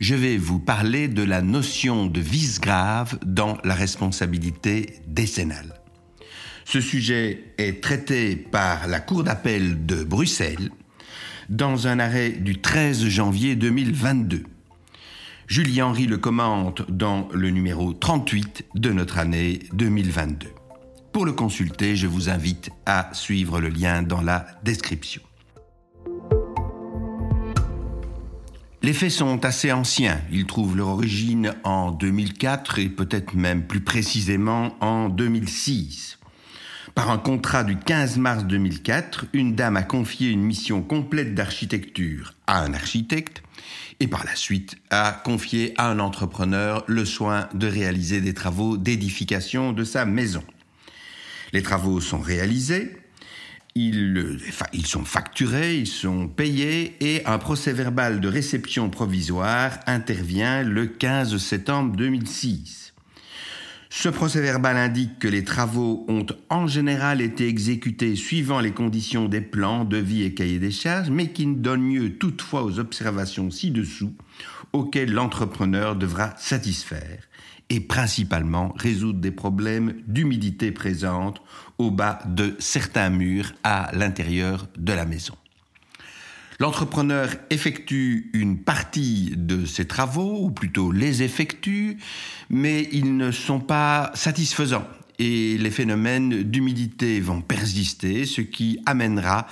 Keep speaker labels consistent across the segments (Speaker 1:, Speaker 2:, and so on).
Speaker 1: je vais vous parler de la notion de vice grave dans la responsabilité décennale. Ce sujet est traité par la Cour d'appel de Bruxelles dans un arrêt du 13 janvier 2022. Julie Henry le commente dans le numéro 38 de notre année 2022. Pour le consulter, je vous invite à suivre le lien dans la description. Les faits sont assez anciens. Ils trouvent leur origine en 2004 et peut-être même plus précisément en 2006. Par un contrat du 15 mars 2004, une dame a confié une mission complète d'architecture à un architecte et par la suite a confié à un entrepreneur le soin de réaliser des travaux d'édification de sa maison. Les travaux sont réalisés, ils, sont facturés, ils sont payés et un procès verbal de réception provisoire intervient le 15 septembre 2006. Ce procès-verbal indique que les travaux ont en général été exécutés suivant les conditions des plans, devis et cahiers des charges, mais qui ne donne lieu toutefois aux observations ci-dessous auxquelles l'entrepreneur devra satisfaire et principalement résoudre des problèmes d'humidité présente au bas de certains murs à l'intérieur de la maison. L'entrepreneur effectue une partie de ses travaux, ou plutôt les effectue, mais ils ne sont pas satisfaisants et les phénomènes d'humidité vont persister, ce qui amènera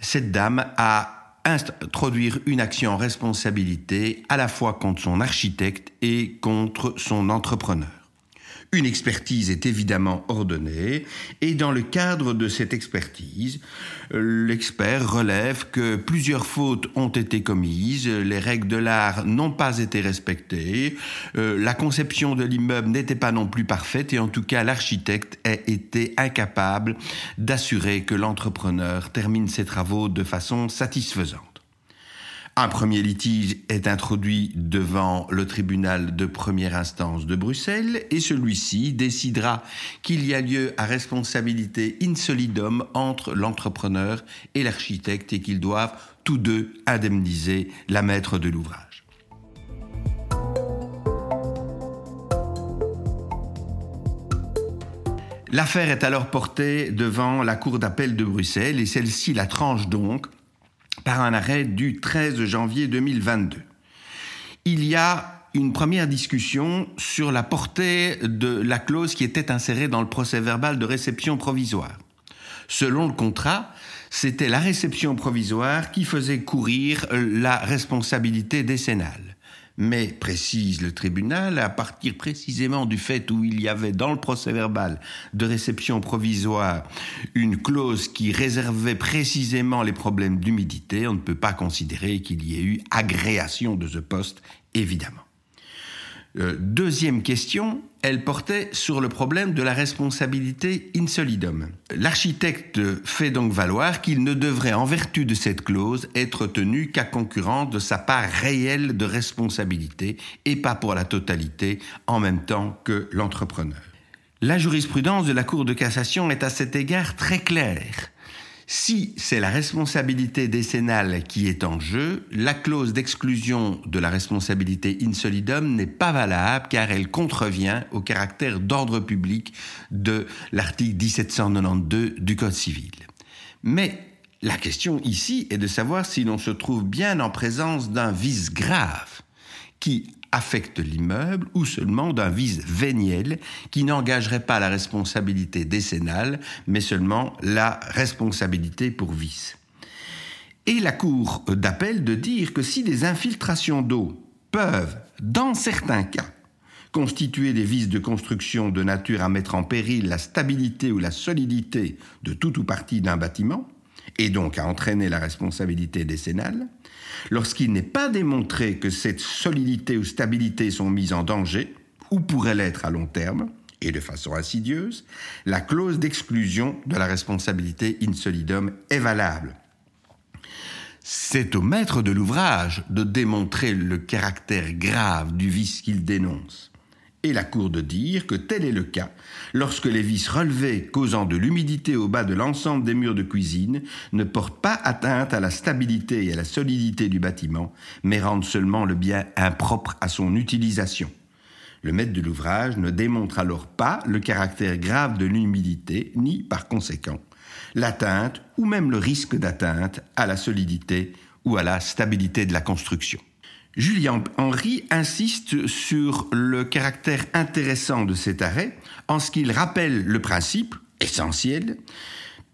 Speaker 1: cette dame à introduire une action en responsabilité à la fois contre son architecte et contre son entrepreneur. Une expertise est évidemment ordonnée et dans le cadre de cette expertise, l'expert relève que plusieurs fautes ont été commises, les règles de l'art n'ont pas été respectées, euh, la conception de l'immeuble n'était pas non plus parfaite et en tout cas l'architecte a été incapable d'assurer que l'entrepreneur termine ses travaux de façon satisfaisante. Un premier litige est introduit devant le tribunal de première instance de Bruxelles et celui-ci décidera qu'il y a lieu à responsabilité insolidum entre l'entrepreneur et l'architecte et qu'ils doivent tous deux indemniser la maître de l'ouvrage. L'affaire est alors portée devant la Cour d'appel de Bruxelles et celle-ci la tranche donc par un arrêt du 13 janvier 2022. Il y a une première discussion sur la portée de la clause qui était insérée dans le procès verbal de réception provisoire. Selon le contrat, c'était la réception provisoire qui faisait courir la responsabilité décennale mais, précise le tribunal, à partir précisément du fait où il y avait dans le procès verbal de réception provisoire une clause qui réservait précisément les problèmes d'humidité, on ne peut pas considérer qu'il y ait eu agréation de ce poste, évidemment. Euh, deuxième question, elle portait sur le problème de la responsabilité insolidum. L'architecte fait donc valoir qu'il ne devrait, en vertu de cette clause, être tenu qu'à concurrent de sa part réelle de responsabilité et pas pour la totalité en même temps que l'entrepreneur. La jurisprudence de la Cour de cassation est à cet égard très claire. Si c'est la responsabilité décennale qui est en jeu, la clause d'exclusion de la responsabilité insolidum n'est pas valable car elle contrevient au caractère d'ordre public de l'article 1792 du Code civil. Mais la question ici est de savoir si l'on se trouve bien en présence d'un vice grave qui affecte l'immeuble ou seulement d'un vice véniel qui n'engagerait pas la responsabilité décennale, mais seulement la responsabilité pour vice. Et la Cour d'appel de dire que si des infiltrations d'eau peuvent, dans certains cas, constituer des vices de construction de nature à mettre en péril la stabilité ou la solidité de tout ou partie d'un bâtiment, et donc à entraîner la responsabilité décennale, lorsqu'il n'est pas démontré que cette solidité ou stabilité sont mises en danger, ou pourraient l'être à long terme, et de façon insidieuse, la clause d'exclusion de la responsabilité in solidum est valable. C'est au maître de l'ouvrage de démontrer le caractère grave du vice qu'il dénonce. Et la Cour de dire que tel est le cas lorsque les vices relevés causant de l'humidité au bas de l'ensemble des murs de cuisine ne portent pas atteinte à la stabilité et à la solidité du bâtiment, mais rendent seulement le bien impropre à son utilisation. Le maître de l'ouvrage ne démontre alors pas le caractère grave de l'humidité, ni, par conséquent, l'atteinte ou même le risque d'atteinte à la solidité ou à la stabilité de la construction. Julien Henry insiste sur le caractère intéressant de cet arrêt en ce qu'il rappelle le principe essentiel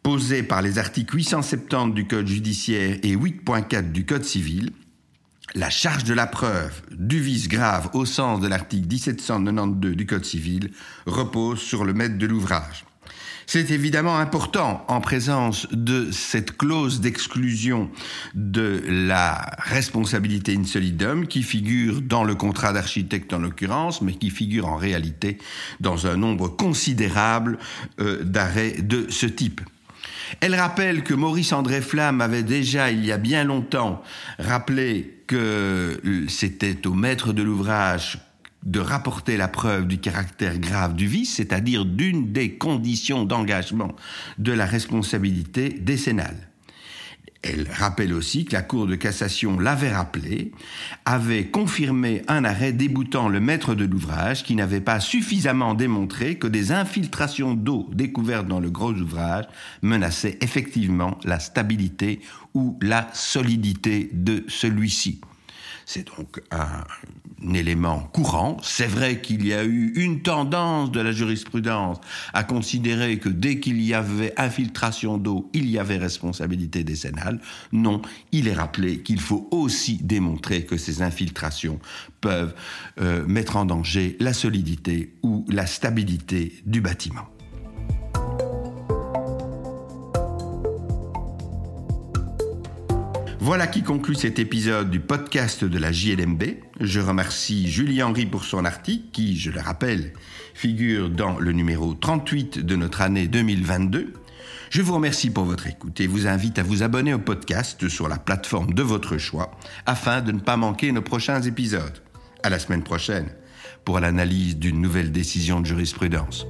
Speaker 1: posé par les articles 870 du Code judiciaire et 8.4 du Code civil la charge de la preuve du vice grave au sens de l'article 1792 du Code civil repose sur le maître de l'ouvrage. C'est évidemment important en présence de cette clause d'exclusion de la responsabilité in solidum qui figure dans le contrat d'architecte en l'occurrence, mais qui figure en réalité dans un nombre considérable euh, d'arrêts de ce type. Elle rappelle que Maurice André Flamme avait déjà, il y a bien longtemps, rappelé que c'était au maître de l'ouvrage de rapporter la preuve du caractère grave du vice, c'est-à-dire d'une des conditions d'engagement de la responsabilité décennale. Elle rappelle aussi que la Cour de cassation l'avait rappelé, avait confirmé un arrêt déboutant le maître de l'ouvrage qui n'avait pas suffisamment démontré que des infiltrations d'eau découvertes dans le gros ouvrage menaçaient effectivement la stabilité ou la solidité de celui-ci. C'est donc un, élément courant. C'est vrai qu'il y a eu une tendance de la jurisprudence à considérer que dès qu'il y avait infiltration d'eau, il y avait responsabilité décennale. Non, il est rappelé qu'il faut aussi démontrer que ces infiltrations peuvent euh, mettre en danger la solidité ou la stabilité du bâtiment. Voilà qui conclut cet épisode du podcast de la JLMB. Je remercie Julie Henry pour son article qui, je le rappelle, figure dans le numéro 38 de notre année 2022. Je vous remercie pour votre écoute et vous invite à vous abonner au podcast sur la plateforme de votre choix afin de ne pas manquer nos prochains épisodes. À la semaine prochaine pour l'analyse d'une nouvelle décision de jurisprudence.